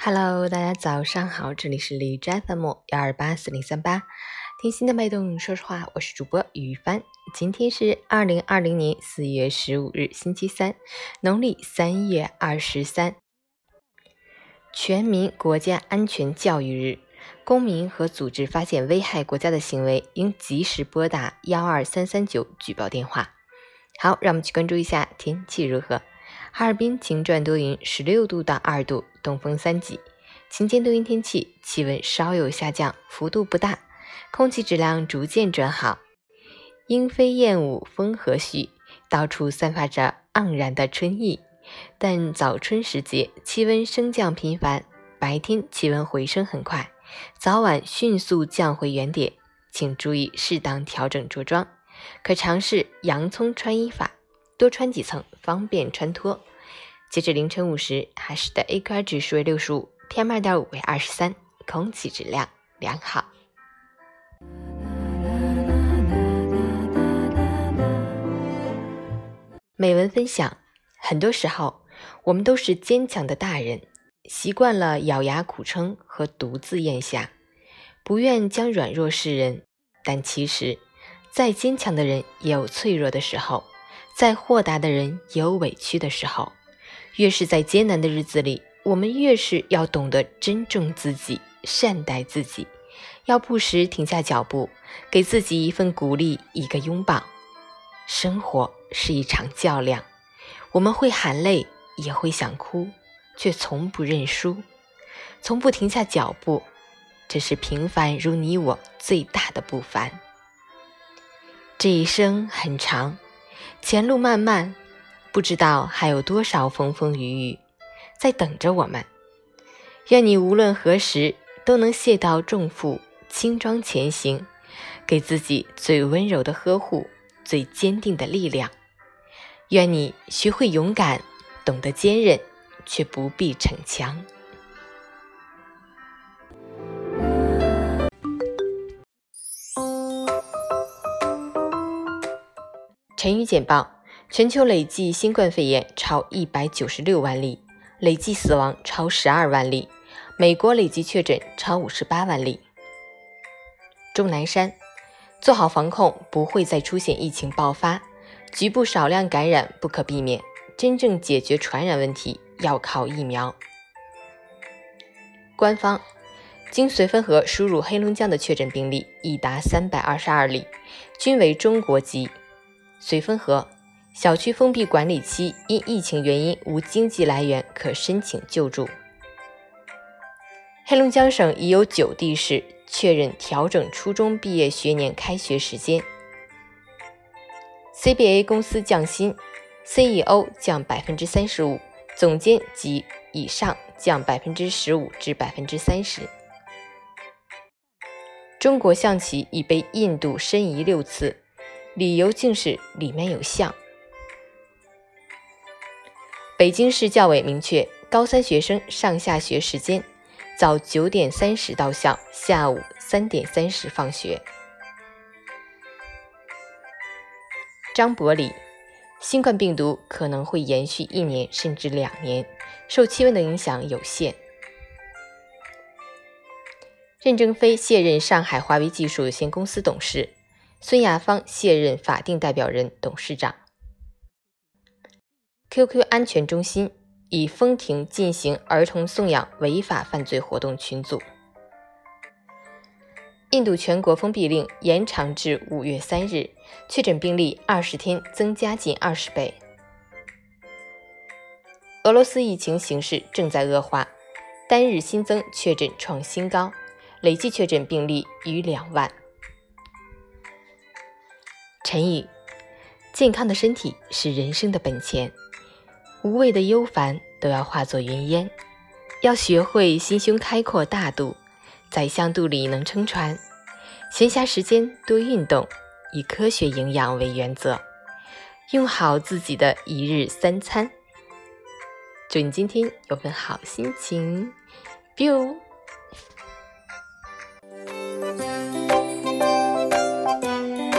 Hello，大家早上好，这里是李斋 FM 幺二八四零三八，听心的脉动，说实话，我是主播于帆。今天是二零二零年四月十五日，星期三，农历三月二十三，全民国家安全教育日。公民和组织发现危害国家的行为，应及时拨打幺二三三九举报电话。好，让我们去关注一下天气如何。哈尔滨晴转多云，十六度到二度，东风三级，晴间多云天气，气温稍有下降，幅度不大，空气质量逐渐转好。莺飞燕舞，风和煦，到处散发着盎然的春意。但早春时节，气温升降频繁，白天气温回升很快，早晚迅速降回原点，请注意适当调整着装，可尝试洋葱穿衣法。多穿几层，方便穿脱。截至凌晨五时，海市的 AQI 指数为六十五，PM 二点五为二十三，空气质量良好。美文分享：很多时候，我们都是坚强的大人，习惯了咬牙苦撑和独自咽下，不愿将软弱示人。但其实，再坚强的人也有脆弱的时候。再豁达的人也有委屈的时候，越是在艰难的日子里，我们越是要懂得珍重自己，善待自己，要不时停下脚步，给自己一份鼓励，一个拥抱。生活是一场较量，我们会喊累，也会想哭，却从不认输，从不停下脚步。这是平凡如你我最大的不凡。这一生很长。前路漫漫，不知道还有多少风风雨雨在等着我们。愿你无论何时都能卸掉重负，轻装前行，给自己最温柔的呵护，最坚定的力量。愿你学会勇敢，懂得坚韧，却不必逞强。晨语简报：全球累计新冠肺炎超一百九十六万例，累计死亡超十二万例。美国累计确诊超五十八万例。钟南山：做好防控，不会再出现疫情爆发。局部少量感染不可避免，真正解决传染问题要靠疫苗。官方：经绥芬河输入黑龙江的确诊病例已达三百二十二例，均为中国籍。绥芬河小区封闭管理期，因疫情原因无经济来源，可申请救助。黑龙江省已有九地市确认调整初中毕业学年开学时间。CBA 公司降薪，CEO 降百分之三十五，总监及以上降百分之十五至百分之三十。中国象棋已被印度申遗六次。理由竟是里面有象。北京市教委明确，高三学生上下学时间：早九点三十到校，下午三点三十放学。张伯礼，新冠病毒可能会延续一年甚至两年，受气温的影响有限。任正非卸任上海华为技术有限公司董事。孙亚芳卸任法定代表人、董事长。QQ 安全中心已封停进行儿童送养违法犯罪活动群组。印度全国封闭令延长至五月三日，确诊病例二十天增加近二十倍。俄罗斯疫情形势正在恶化，单日新增确诊创新高，累计确诊病例逾两万。陈宇，健康的身体是人生的本钱，无谓的忧烦都要化作云烟。要学会心胸开阔大度，宰相肚里能撑船。闲暇时间多运动，以科学营养为原则，用好自己的一日三餐。祝你今天有份好心情，biu。